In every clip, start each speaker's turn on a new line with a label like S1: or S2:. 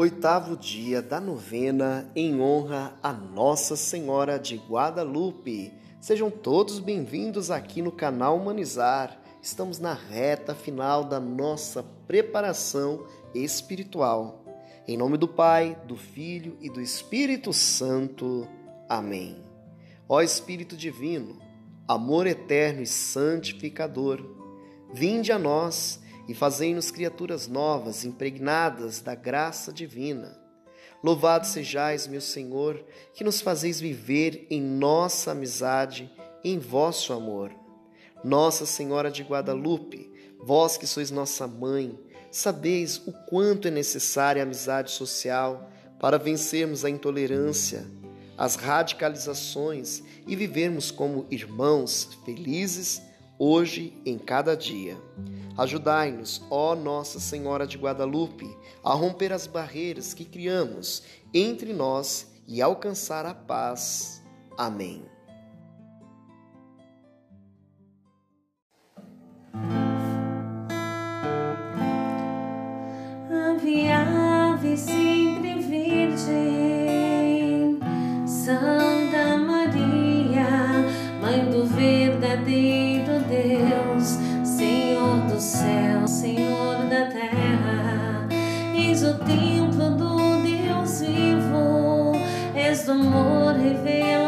S1: Oitavo dia da novena em honra a Nossa Senhora de Guadalupe. Sejam todos bem-vindos aqui no canal Humanizar. Estamos na reta final da nossa preparação espiritual. Em nome do Pai, do Filho e do Espírito Santo. Amém. Ó Espírito Divino, amor eterno e santificador, vinde a nós e fazei-nos criaturas novas, impregnadas da graça divina. Louvado sejais, meu Senhor, que nos fazeis viver em nossa amizade, em vosso amor. Nossa Senhora de Guadalupe, vós que sois nossa mãe, sabeis o quanto é necessária a amizade social para vencermos a intolerância, as radicalizações e vivermos como irmãos felizes hoje em cada dia. Ajudai-nos, ó Nossa Senhora de Guadalupe, a romper as barreiras que criamos entre nós e alcançar a paz. Amém.
S2: Ave, ave, sempre virgem, Santa amor revelação.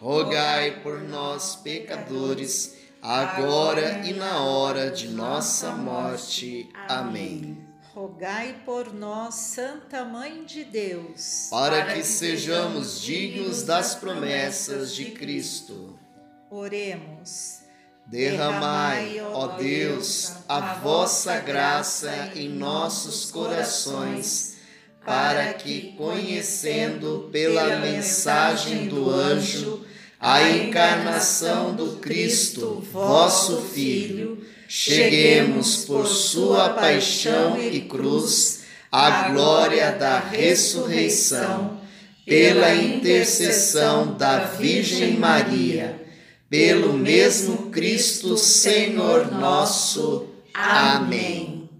S1: rogai por nós, pecadores, agora e na hora de nossa morte. Amém.
S3: Rogai por nós, Santa Mãe de Deus,
S1: para que sejamos dignos das promessas de Cristo.
S3: Oremos.
S1: Derramai, ó Deus, a vossa graça em nossos corações, para que, conhecendo pela mensagem do anjo, a encarnação do Cristo, vosso Filho, cheguemos por sua paixão e cruz à glória da ressurreição, pela intercessão da Virgem Maria, pelo mesmo Cristo Senhor nosso. Amém.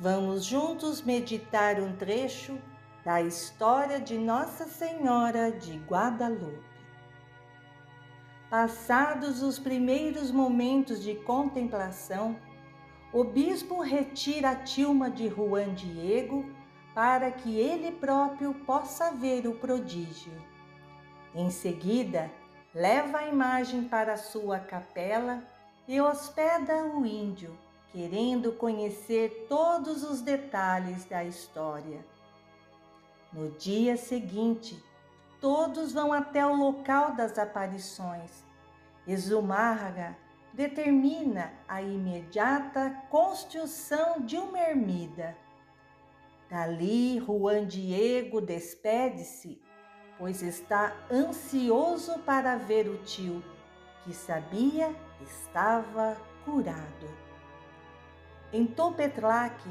S4: Vamos juntos meditar um trecho da história de Nossa Senhora de Guadalupe. Passados os primeiros momentos de contemplação, o bispo retira a tilma de Juan Diego para que ele próprio possa ver o prodígio. Em seguida, leva a imagem para sua capela e hospeda o índio, querendo conhecer todos os detalhes da história. No dia seguinte, todos vão até o local das aparições. Exumárraga determina a imediata construção de uma ermida. Dali, Juan Diego despede-se, pois está ansioso para ver o tio, que sabia estava curado. Em Topetlac,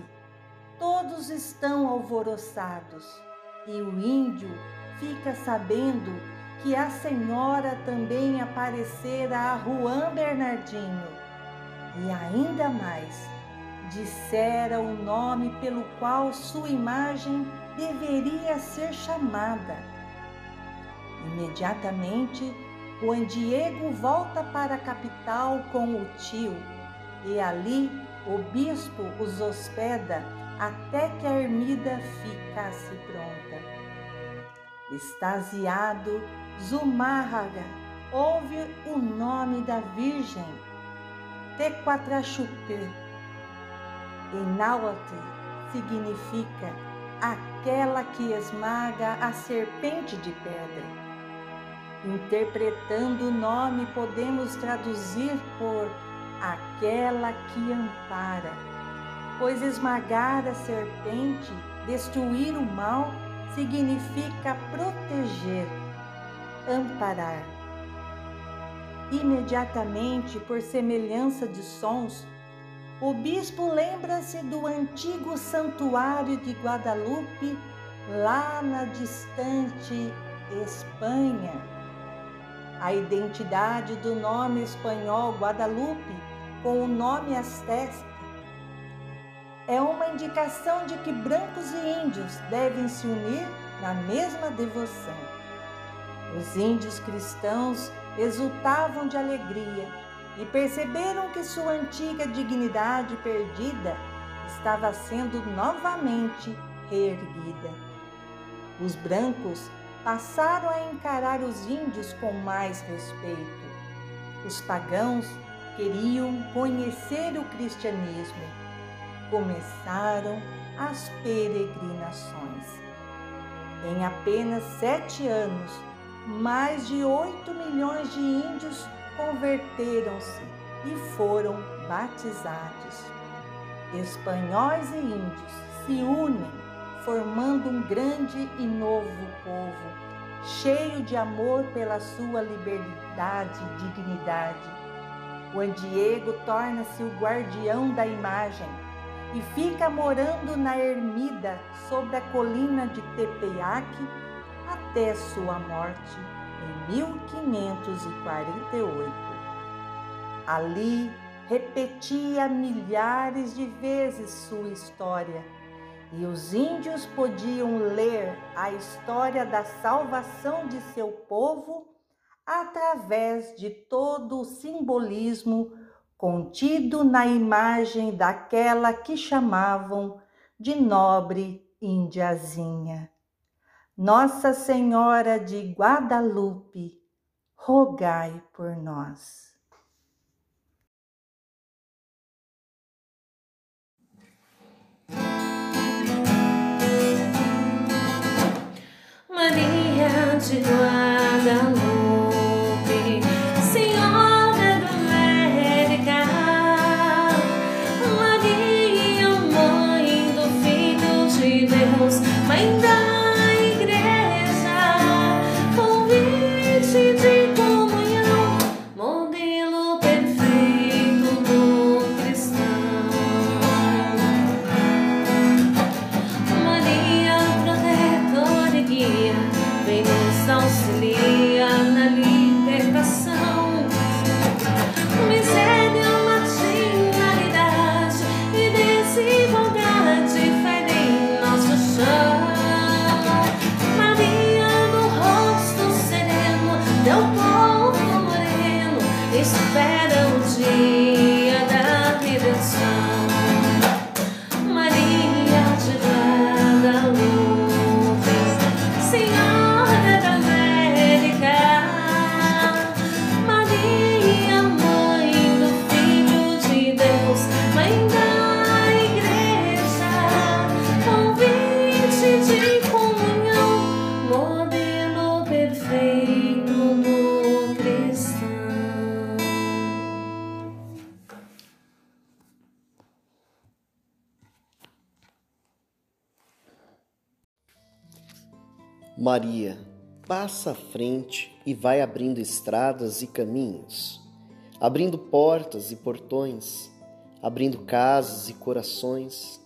S4: todos estão alvoroçados e o índio fica sabendo que a senhora também aparecera a Juan Bernardino. E ainda mais, dissera o nome pelo qual sua imagem deveria ser chamada. Imediatamente, Juan Diego volta para a capital com o tio e ali o bispo os hospeda até que a ermida ficasse pronta. Extasiado, Zumárraga ouve o nome da Virgem, Tequatrachupe. Em náhuatl significa aquela que esmaga a serpente de pedra. Interpretando o nome, podemos traduzir por aquela que ampara, pois esmagar a serpente, destruir o mal, significa proteger amparar. Imediatamente, por semelhança de sons, o bispo lembra-se do antigo santuário de Guadalupe, lá na distante Espanha. A identidade do nome espanhol Guadalupe com o nome asteca é uma indicação de que brancos e índios devem se unir na mesma devoção. Os índios cristãos exultavam de alegria e perceberam que sua antiga dignidade perdida estava sendo novamente reerguida. Os brancos passaram a encarar os índios com mais respeito. Os pagãos queriam conhecer o cristianismo. Começaram as peregrinações. Em apenas sete anos, mais de 8 milhões de índios converteram-se e foram batizados. Espanhóis e índios se unem, formando um grande e novo povo, cheio de amor pela sua liberdade e dignidade. Juan Diego torna-se o guardião da imagem e fica morando na ermida sobre a colina de Tepeac até sua morte em 1548. Ali repetia milhares de vezes sua história e os índios podiam ler a história da salvação de seu povo através de todo o simbolismo contido na imagem daquela que chamavam de nobre indiazinha. Nossa Senhora de Guadalupe, rogai por nós.
S2: Maria de Guadalupe. erros, mas ainda do.
S1: Maria passa à frente e vai abrindo estradas e caminhos, abrindo portas e portões, abrindo casas e corações.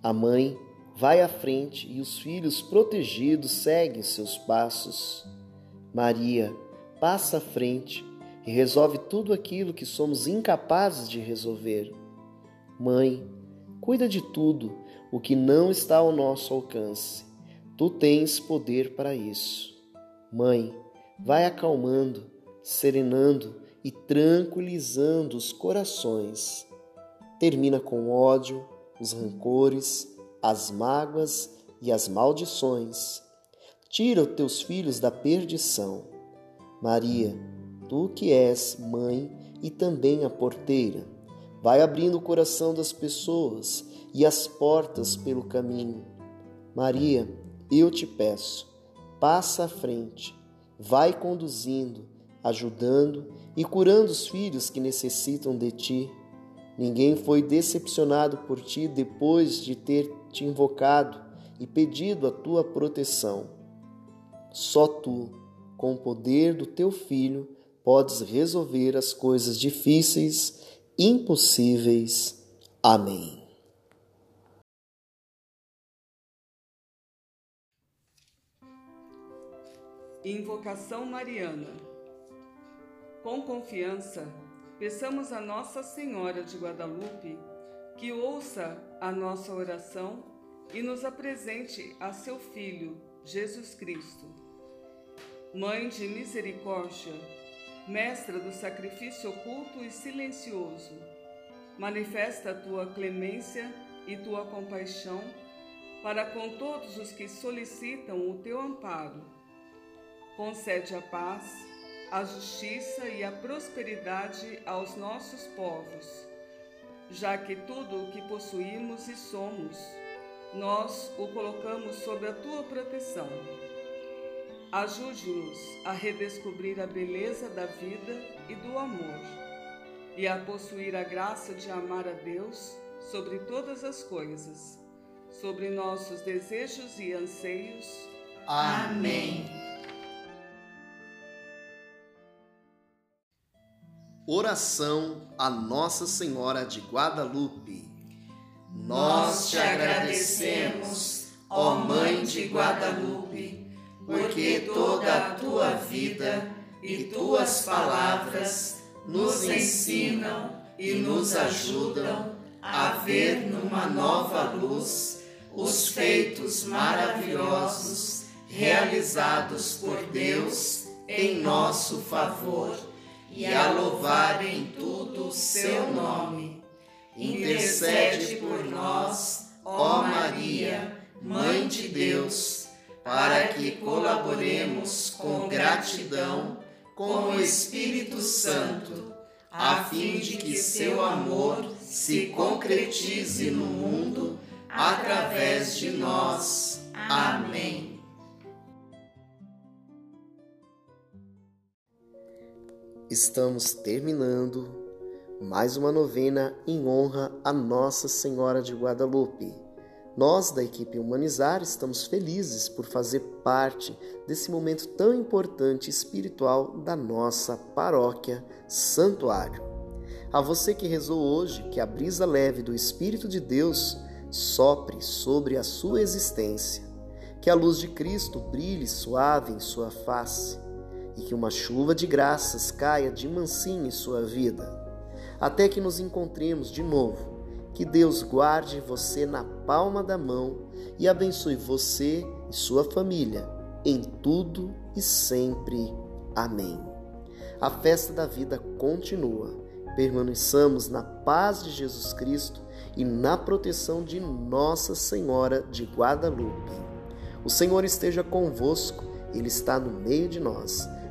S1: A mãe vai à frente e os filhos protegidos seguem seus passos. Maria passa à frente e resolve tudo aquilo que somos incapazes de resolver. Mãe, cuida de tudo o que não está ao nosso alcance. Tu tens poder para isso. Mãe, vai acalmando, serenando e tranquilizando os corações. Termina com ódio, os rancores, as mágoas e as maldições. Tira os teus filhos da perdição. Maria, tu que és mãe e também a porteira, vai abrindo o coração das pessoas e as portas pelo caminho. Maria, eu te peço, passa à frente, vai conduzindo, ajudando e curando os filhos que necessitam de ti. Ninguém foi decepcionado por ti depois de ter te invocado e pedido a tua proteção. Só tu, com o poder do teu filho, podes resolver as coisas difíceis, impossíveis. Amém.
S5: Invocação Mariana. Com confiança, peçamos a Nossa Senhora de Guadalupe que ouça a nossa oração e nos apresente a seu Filho, Jesus Cristo. Mãe de misericórdia, mestra do sacrifício oculto e silencioso, manifesta tua clemência e tua compaixão para com todos os que solicitam o teu amparo. Concede a paz, a justiça e a prosperidade aos nossos povos já que tudo o que possuímos e somos, nós o colocamos sob a tua proteção. Ajude-nos a redescobrir a beleza da vida e do amor, e a possuir a graça de amar a Deus sobre todas as coisas, sobre nossos desejos e anseios.
S3: Amém.
S1: Oração a Nossa Senhora de Guadalupe.
S2: Nós te agradecemos, ó Mãe de Guadalupe, porque toda a tua vida e tuas palavras nos ensinam e nos ajudam a ver numa nova luz os feitos maravilhosos realizados por Deus em nosso favor e a louvar em tudo o seu nome. Intercede por nós, ó Maria, Mãe de Deus, para que colaboremos com gratidão com o Espírito Santo, a fim de que seu amor se concretize no mundo através de nós. Amém.
S1: Estamos terminando mais uma novena em honra a Nossa Senhora de Guadalupe. Nós, da equipe Humanizar, estamos felizes por fazer parte desse momento tão importante espiritual da nossa paróquia Santuário. A você que rezou hoje, que a brisa leve do Espírito de Deus sopre sobre a sua existência, que a luz de Cristo brilhe suave em sua face e que uma chuva de graças caia de mansinho em sua vida, até que nos encontremos de novo. Que Deus guarde você na palma da mão e abençoe você e sua família em tudo e sempre. Amém. A festa da vida continua. Permaneçamos na paz de Jesus Cristo e na proteção de Nossa Senhora de Guadalupe. O Senhor esteja convosco, Ele está no meio de nós